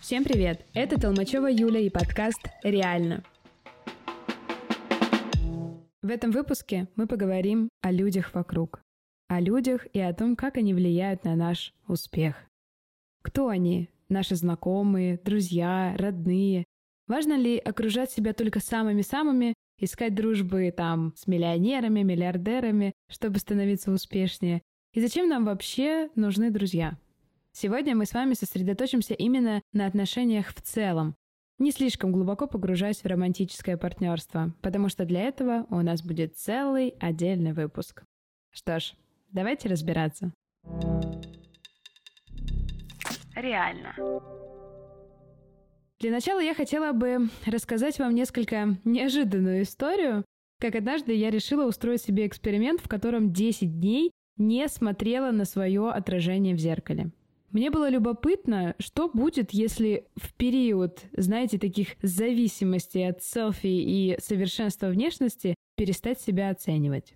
Всем привет! Это Толмачева Юля и подкаст «Реально». В этом выпуске мы поговорим о людях вокруг. О людях и о том, как они влияют на наш успех. Кто они? Наши знакомые, друзья, родные? Важно ли окружать себя только самыми-самыми, искать дружбы там с миллионерами, миллиардерами, чтобы становиться успешнее? И зачем нам вообще нужны друзья? Сегодня мы с вами сосредоточимся именно на отношениях в целом, не слишком глубоко погружаясь в романтическое партнерство, потому что для этого у нас будет целый отдельный выпуск. Что ж, давайте разбираться. Реально. Для начала я хотела бы рассказать вам несколько неожиданную историю, как однажды я решила устроить себе эксперимент, в котором 10 дней не смотрела на свое отражение в зеркале. Мне было любопытно, что будет, если в период, знаете, таких зависимостей от селфи и совершенства внешности перестать себя оценивать.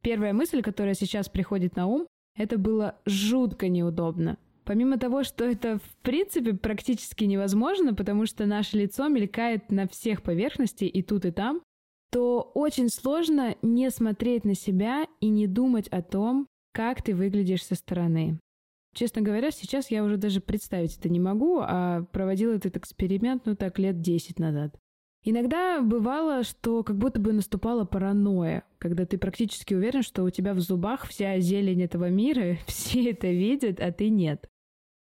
Первая мысль, которая сейчас приходит на ум, это было жутко неудобно. Помимо того, что это в принципе практически невозможно, потому что наше лицо мелькает на всех поверхностях и тут, и там, то очень сложно не смотреть на себя и не думать о том, как ты выглядишь со стороны. Честно говоря, сейчас я уже даже представить это не могу, а проводила этот эксперимент, ну так, лет 10 назад. Иногда бывало, что как будто бы наступала паранойя, когда ты практически уверен, что у тебя в зубах вся зелень этого мира, все это видят, а ты нет.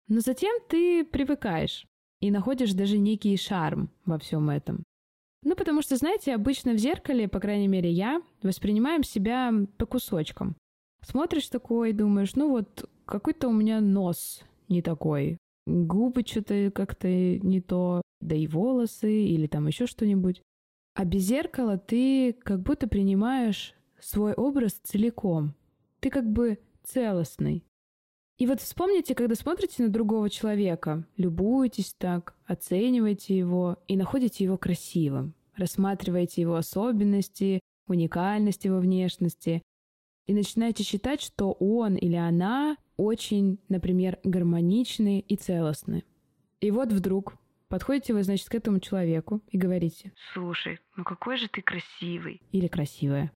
Но затем ты привыкаешь и находишь даже некий шарм во всем этом. Ну, потому что, знаете, обычно в зеркале, по крайней мере я, воспринимаем себя по кусочкам. Смотришь такой, думаешь, ну вот какой-то у меня нос не такой, губы что-то как-то не то, да и волосы или там еще что-нибудь. А без зеркала ты как будто принимаешь свой образ целиком. Ты как бы целостный. И вот вспомните, когда смотрите на другого человека, любуетесь так, оцениваете его и находите его красивым, рассматриваете его особенности, уникальность его внешности, и начинаете считать, что он или она очень, например, гармоничны и целостны. И вот вдруг подходите вы, значит, к этому человеку и говорите, «Слушай, ну какой же ты красивый!» или «красивая».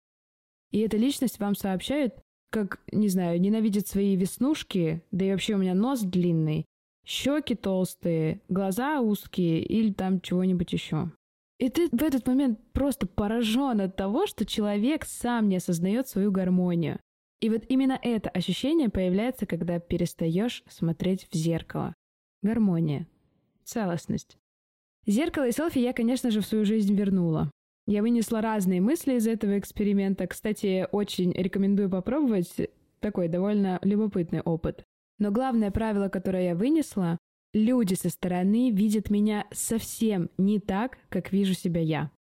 И эта личность вам сообщает, как, не знаю, ненавидит свои веснушки, да и вообще у меня нос длинный, щеки толстые, глаза узкие или там чего-нибудь еще. И ты в этот момент просто поражен от того, что человек сам не осознает свою гармонию. И вот именно это ощущение появляется, когда перестаешь смотреть в зеркало. Гармония. Целостность. Зеркало и селфи я, конечно же, в свою жизнь вернула. Я вынесла разные мысли из этого эксперимента. Кстати, очень рекомендую попробовать. Такой довольно любопытный опыт. Но главное правило, которое я вынесла, люди со стороны видят меня совсем не так, как вижу себя я.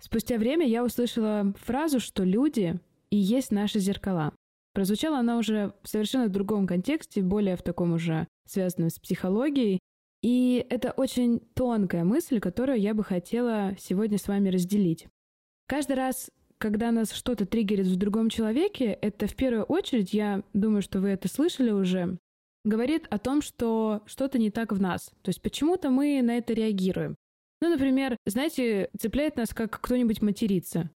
Спустя время я услышала фразу, что люди и есть наши зеркала. Прозвучала она уже в совершенно другом контексте, более в таком уже связанном с психологией. И это очень тонкая мысль, которую я бы хотела сегодня с вами разделить. Каждый раз, когда нас что-то триггерит в другом человеке, это в первую очередь, я думаю, что вы это слышали уже, говорит о том, что что-то не так в нас. То есть почему-то мы на это реагируем. Ну, например, знаете, цепляет нас, как кто-нибудь матерится.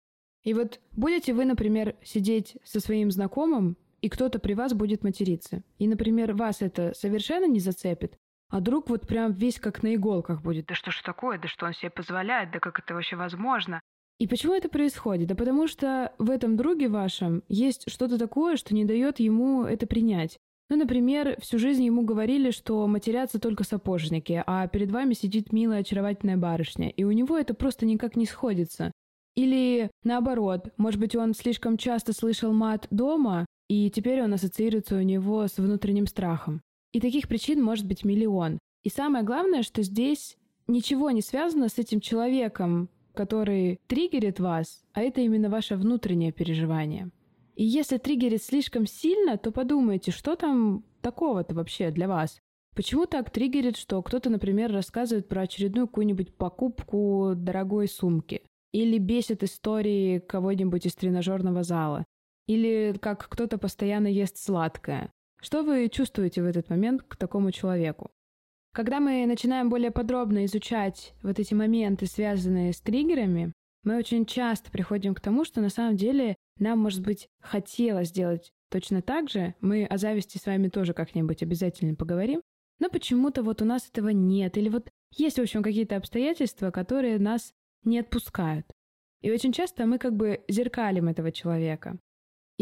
И вот будете вы, например, сидеть со своим знакомым, и кто-то при вас будет материться. И, например, вас это совершенно не зацепит, а друг вот прям весь как на иголках будет. Да что ж такое, да что он себе позволяет, да как это вообще возможно? И почему это происходит? Да потому что в этом друге вашем есть что-то такое, что не дает ему это принять. Ну, например, всю жизнь ему говорили, что матерятся только сапожники, а перед вами сидит милая очаровательная барышня, и у него это просто никак не сходится. Или наоборот, может быть, он слишком часто слышал мат дома, и теперь он ассоциируется у него с внутренним страхом. И таких причин может быть миллион. И самое главное, что здесь ничего не связано с этим человеком, который триггерит вас, а это именно ваше внутреннее переживание. И если триггерит слишком сильно, то подумайте, что там такого-то вообще для вас? Почему так триггерит, что кто-то, например, рассказывает про очередную какую-нибудь покупку дорогой сумки? Или бесит истории кого-нибудь из тренажерного зала? Или как кто-то постоянно ест сладкое. Что вы чувствуете в этот момент к такому человеку? Когда мы начинаем более подробно изучать вот эти моменты, связанные с триггерами, мы очень часто приходим к тому, что на самом деле нам, может быть, хотелось сделать точно так же. Мы о зависти с вами тоже как-нибудь обязательно поговорим. Но почему-то вот у нас этого нет. Или вот есть, в общем, какие-то обстоятельства, которые нас не отпускают. И очень часто мы как бы зеркалим этого человека.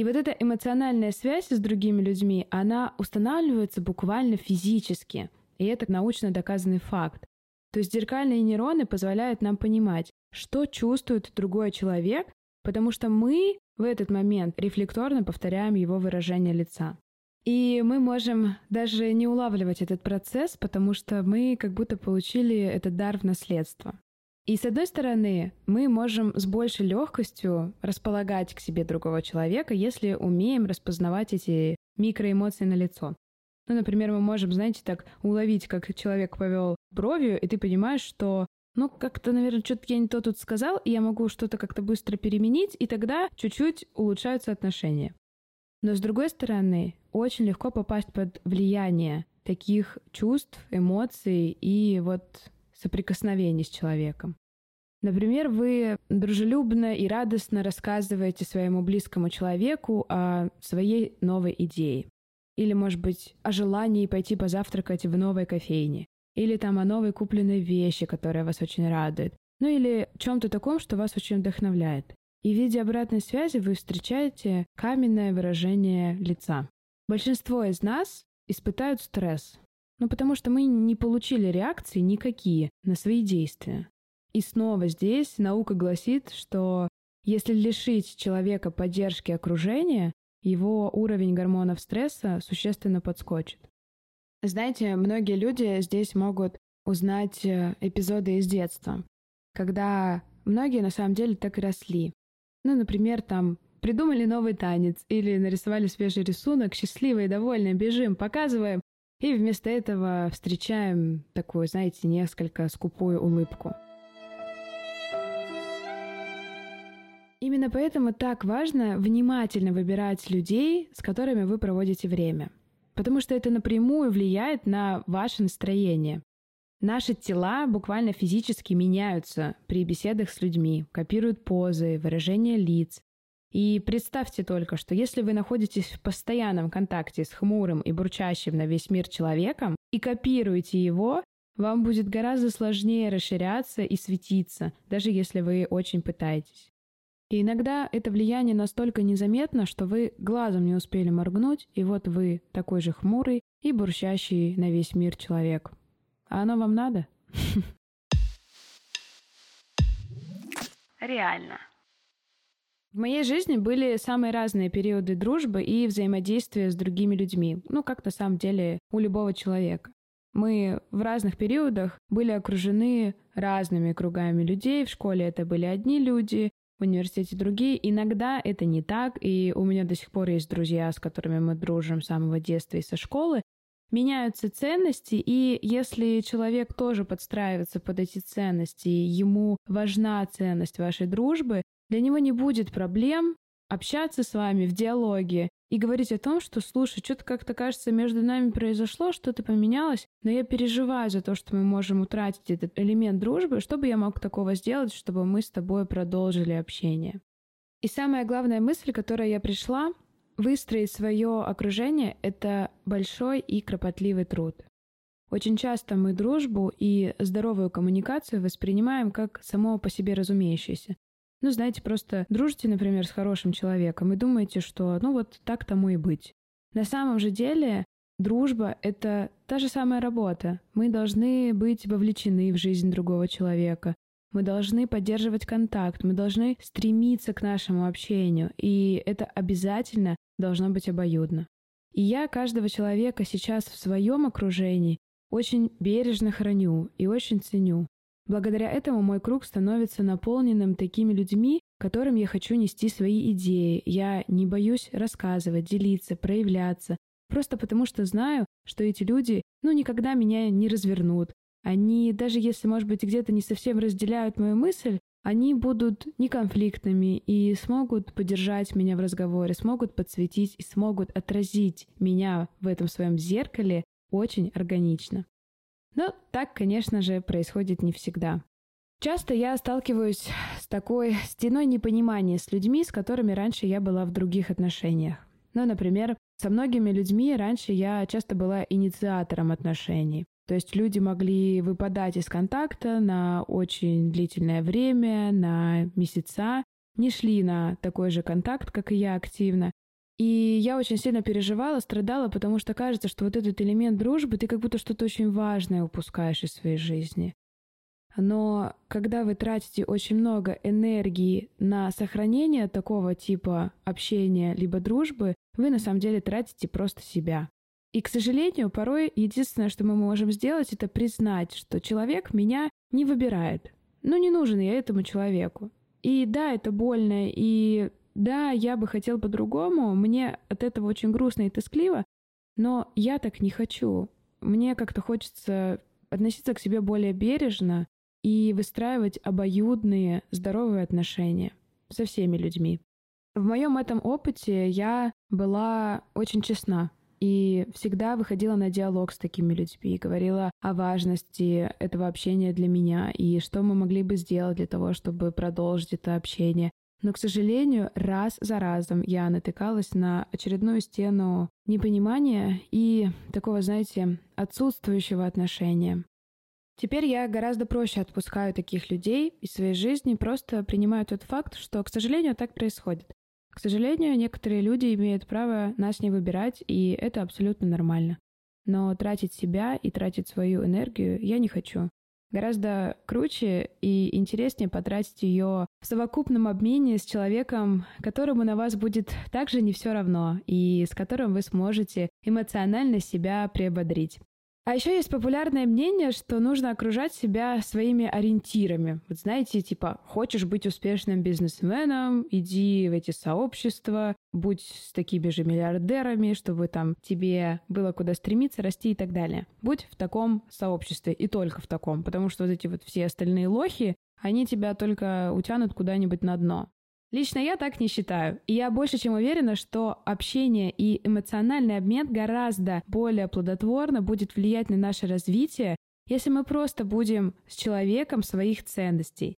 И вот эта эмоциональная связь с другими людьми, она устанавливается буквально физически. И это научно доказанный факт. То есть зеркальные нейроны позволяют нам понимать, что чувствует другой человек, потому что мы в этот момент рефлекторно повторяем его выражение лица. И мы можем даже не улавливать этот процесс, потому что мы как будто получили этот дар в наследство. И с одной стороны, мы можем с большей легкостью располагать к себе другого человека, если умеем распознавать эти микроэмоции на лицо. Ну, например, мы можем, знаете, так уловить, как человек повел бровью, и ты понимаешь, что ну, как-то, наверное, что-то я не то тут сказал, и я могу что-то как-то быстро переменить, и тогда чуть-чуть улучшаются отношения. Но с другой стороны, очень легко попасть под влияние таких чувств, эмоций и вот соприкосновений с человеком. Например, вы дружелюбно и радостно рассказываете своему близкому человеку о своей новой идее. Или, может быть, о желании пойти позавтракать в новой кофейне. Или там о новой купленной вещи, которая вас очень радует. Ну или чем-то таком, что вас очень вдохновляет. И в виде обратной связи вы встречаете каменное выражение лица. Большинство из нас испытают стресс. Ну потому что мы не получили реакции никакие на свои действия. И снова здесь наука гласит, что если лишить человека поддержки окружения, его уровень гормонов стресса существенно подскочит. Знаете, многие люди здесь могут узнать э, эпизоды из детства, когда многие на самом деле так и росли. Ну, например, там придумали новый танец или нарисовали свежий рисунок, счастливые, довольные, бежим, показываем, и вместо этого встречаем такую, знаете, несколько скупую улыбку. Именно поэтому так важно внимательно выбирать людей, с которыми вы проводите время. Потому что это напрямую влияет на ваше настроение. Наши тела буквально физически меняются при беседах с людьми, копируют позы, выражения лиц. И представьте только, что если вы находитесь в постоянном контакте с хмурым и бурчащим на весь мир человеком и копируете его, вам будет гораздо сложнее расширяться и светиться, даже если вы очень пытаетесь. И иногда это влияние настолько незаметно, что вы глазом не успели моргнуть, и вот вы такой же хмурый и бурчащий на весь мир человек. А оно вам надо? Реально. В моей жизни были самые разные периоды дружбы и взаимодействия с другими людьми. Ну, как на самом деле у любого человека. Мы в разных периодах были окружены разными кругами людей. В школе это были одни люди, в университете другие. Иногда это не так, и у меня до сих пор есть друзья, с которыми мы дружим с самого детства и со школы. Меняются ценности, и если человек тоже подстраивается под эти ценности, ему важна ценность вашей дружбы, для него не будет проблем общаться с вами в диалоге и говорить о том, что, слушай, что-то как-то кажется, между нами произошло, что-то поменялось, но я переживаю за то, что мы можем утратить этот элемент дружбы, что бы я мог такого сделать, чтобы мы с тобой продолжили общение. И самая главная мысль, к которой я пришла, выстроить свое окружение — это большой и кропотливый труд. Очень часто мы дружбу и здоровую коммуникацию воспринимаем как само по себе разумеющееся. Ну, знаете, просто дружите, например, с хорошим человеком и думаете, что ну вот так тому и быть. На самом же деле дружба — это та же самая работа. Мы должны быть вовлечены в жизнь другого человека. Мы должны поддерживать контакт, мы должны стремиться к нашему общению, и это обязательно должно быть обоюдно. И я каждого человека сейчас в своем окружении очень бережно храню и очень ценю. Благодаря этому мой круг становится наполненным такими людьми, которым я хочу нести свои идеи. Я не боюсь рассказывать, делиться, проявляться, просто потому что знаю, что эти люди, ну, никогда меня не развернут. Они, даже если, может быть, где-то не совсем разделяют мою мысль, они будут неконфликтными и смогут поддержать меня в разговоре, смогут подсветить и смогут отразить меня в этом своем зеркале очень органично. Но так, конечно же, происходит не всегда. Часто я сталкиваюсь с такой стеной непонимания с людьми, с которыми раньше я была в других отношениях. Ну, например, со многими людьми раньше я часто была инициатором отношений. То есть люди могли выпадать из контакта на очень длительное время, на месяца, не шли на такой же контакт, как и я активно. И я очень сильно переживала, страдала, потому что кажется, что вот этот элемент дружбы, ты как будто что-то очень важное упускаешь из своей жизни. Но когда вы тратите очень много энергии на сохранение такого типа общения либо дружбы, вы на самом деле тратите просто себя. И, к сожалению, порой единственное, что мы можем сделать, это признать, что человек меня не выбирает. Ну, не нужен я этому человеку. И да, это больно, и да, я бы хотел по-другому, мне от этого очень грустно и тоскливо, но я так не хочу. Мне как-то хочется относиться к себе более бережно, и выстраивать обоюдные, здоровые отношения со всеми людьми. В моем этом опыте я была очень честна и всегда выходила на диалог с такими людьми, говорила о важности этого общения для меня и что мы могли бы сделать для того, чтобы продолжить это общение. Но, к сожалению, раз за разом я натыкалась на очередную стену непонимания и такого, знаете, отсутствующего отношения. Теперь я гораздо проще отпускаю таких людей из своей жизни, просто принимаю тот факт, что, к сожалению, так происходит. К сожалению, некоторые люди имеют право нас не выбирать, и это абсолютно нормально. Но тратить себя и тратить свою энергию я не хочу. Гораздо круче и интереснее потратить ее в совокупном обмене с человеком, которому на вас будет также не все равно, и с которым вы сможете эмоционально себя приободрить. А еще есть популярное мнение, что нужно окружать себя своими ориентирами. Вот знаете, типа, хочешь быть успешным бизнесменом, иди в эти сообщества, будь с такими же миллиардерами, чтобы там тебе было куда стремиться, расти и так далее. Будь в таком сообществе и только в таком, потому что вот эти вот все остальные лохи, они тебя только утянут куда-нибудь на дно. Лично я так не считаю. И я больше чем уверена, что общение и эмоциональный обмен гораздо более плодотворно будет влиять на наше развитие, если мы просто будем с человеком своих ценностей.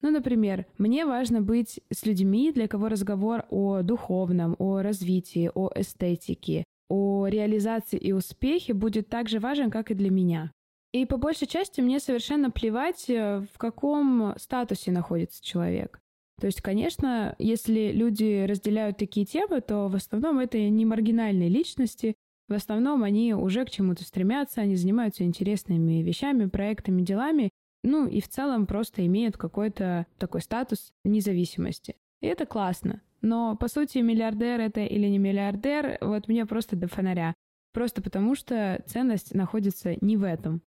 Ну, например, мне важно быть с людьми, для кого разговор о духовном, о развитии, о эстетике, о реализации и успехе будет так же важен, как и для меня. И по большей части мне совершенно плевать, э, в каком статусе находится человек. То есть, конечно, если люди разделяют такие темы, то в основном это не маргинальные личности, в основном они уже к чему-то стремятся, они занимаются интересными вещами, проектами, делами, ну и в целом просто имеют какой-то такой статус независимости. И это классно. Но, по сути, миллиардер это или не миллиардер, вот мне просто до фонаря. Просто потому что ценность находится не в этом.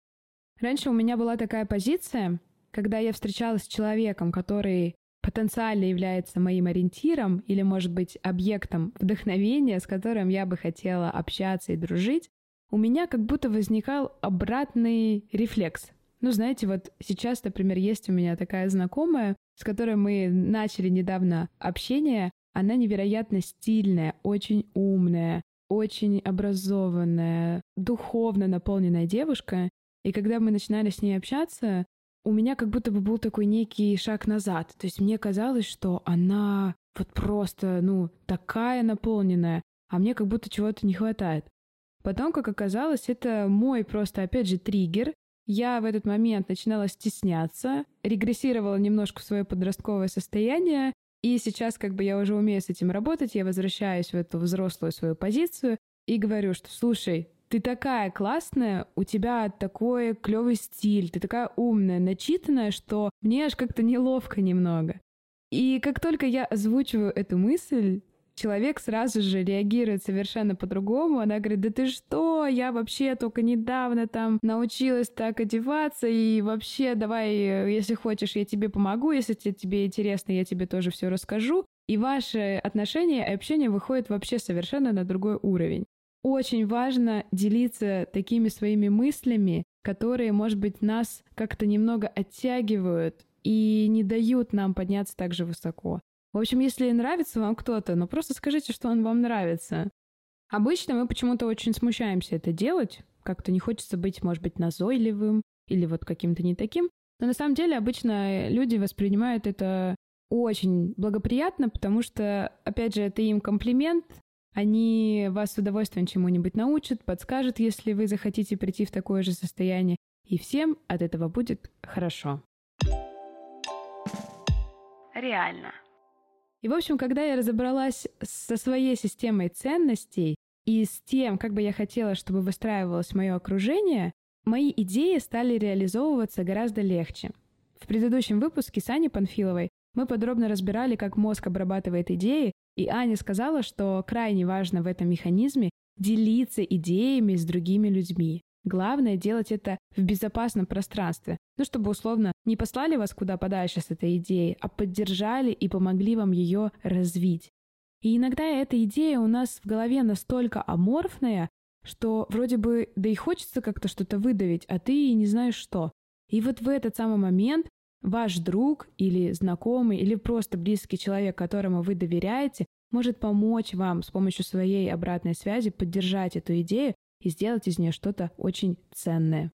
Раньше у меня была такая позиция, когда я встречалась с человеком, который потенциально является моим ориентиром или, может быть, объектом вдохновения, с которым я бы хотела общаться и дружить, у меня как будто возникал обратный рефлекс. Ну, знаете, вот сейчас, например, есть у меня такая знакомая, с которой мы начали недавно общение. Она невероятно стильная, очень умная, очень образованная, духовно наполненная девушка. И когда мы начинали с ней общаться, у меня как будто бы был такой некий шаг назад. То есть мне казалось, что она вот просто, ну, такая наполненная, а мне как будто чего-то не хватает. Потом, как оказалось, это мой просто, опять же, триггер. Я в этот момент начинала стесняться, регрессировала немножко в свое подростковое состояние, и сейчас как бы я уже умею с этим работать, я возвращаюсь в эту взрослую свою позицию и говорю, что слушай, ты такая классная, у тебя такой клевый стиль, ты такая умная, начитанная, что мне аж как-то неловко немного. И как только я озвучиваю эту мысль, человек сразу же реагирует совершенно по-другому. Она говорит, да ты что, я вообще только недавно там научилась так одеваться, и вообще давай, если хочешь, я тебе помогу, если тебе интересно, я тебе тоже все расскажу. И ваши отношения и общение выходит вообще совершенно на другой уровень очень важно делиться такими своими мыслями, которые, может быть, нас как-то немного оттягивают и не дают нам подняться так же высоко. В общем, если нравится вам кто-то, ну просто скажите, что он вам нравится. Обычно мы почему-то очень смущаемся это делать, как-то не хочется быть, может быть, назойливым или вот каким-то не таким. Но на самом деле обычно люди воспринимают это очень благоприятно, потому что, опять же, это им комплимент, они вас с удовольствием чему-нибудь научат, подскажут, если вы захотите прийти в такое же состояние, и всем от этого будет хорошо. Реально. И, в общем, когда я разобралась со своей системой ценностей и с тем, как бы я хотела, чтобы выстраивалось мое окружение, мои идеи стали реализовываться гораздо легче. В предыдущем выпуске с Аней Панфиловой мы подробно разбирали, как мозг обрабатывает идеи, и Аня сказала, что крайне важно в этом механизме делиться идеями с другими людьми. Главное делать это в безопасном пространстве, ну чтобы условно не послали вас куда подальше с этой идеей, а поддержали и помогли вам ее развить. И иногда эта идея у нас в голове настолько аморфная, что вроде бы да и хочется как-то что-то выдавить, а ты не знаешь что. И вот в этот самый момент ваш друг или знакомый или просто близкий человек, которому вы доверяете, может помочь вам с помощью своей обратной связи поддержать эту идею и сделать из нее что-то очень ценное.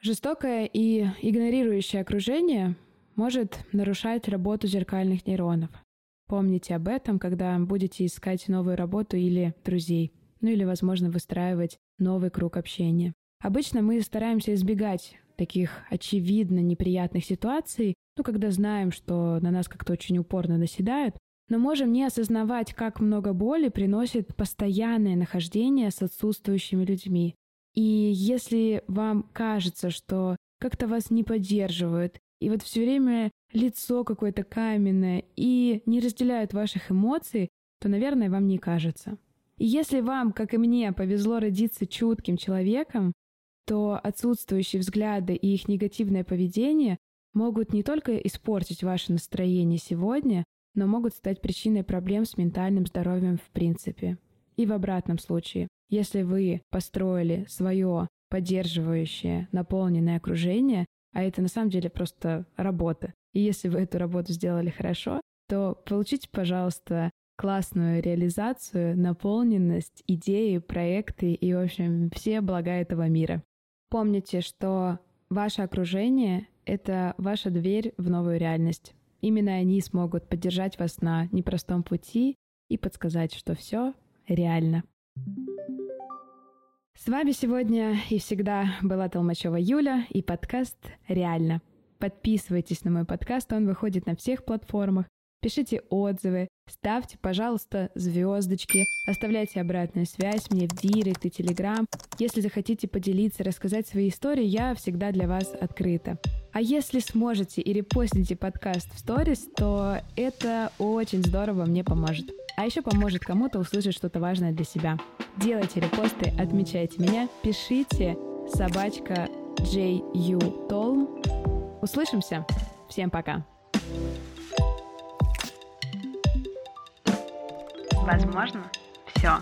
Жестокое и игнорирующее окружение может нарушать работу зеркальных нейронов. Помните об этом, когда будете искать новую работу или друзей, ну или, возможно, выстраивать новый круг общения. Обычно мы стараемся избегать таких очевидно неприятных ситуаций, ну, когда знаем, что на нас как-то очень упорно наседают, но можем не осознавать, как много боли приносит постоянное нахождение с отсутствующими людьми. И если вам кажется, что как-то вас не поддерживают, и вот все время лицо какое-то каменное и не разделяют ваших эмоций, то, наверное, вам не кажется. И если вам, как и мне, повезло родиться чутким человеком, то отсутствующие взгляды и их негативное поведение могут не только испортить ваше настроение сегодня, но могут стать причиной проблем с ментальным здоровьем в принципе. И в обратном случае, если вы построили свое поддерживающее, наполненное окружение, а это на самом деле просто работа, и если вы эту работу сделали хорошо, то получите, пожалуйста, классную реализацию, наполненность, идеи, проекты и, в общем, все блага этого мира. Помните, что ваше окружение — это ваша дверь в новую реальность. Именно они смогут поддержать вас на непростом пути и подсказать, что все реально. С вами сегодня и всегда была Толмачева Юля и подкаст «Реально». Подписывайтесь на мой подкаст, он выходит на всех платформах. Пишите отзывы, ставьте, пожалуйста, звездочки, оставляйте обратную связь мне в Директ и Телеграм. Если захотите поделиться, рассказать свои истории, я всегда для вас открыта. А если сможете и репостните подкаст в сторис, то это очень здорово мне поможет. А еще поможет кому-то услышать что-то важное для себя. Делайте репосты, отмечайте меня, пишите собачка JU Толм. Услышимся. Всем пока. Возможно, все.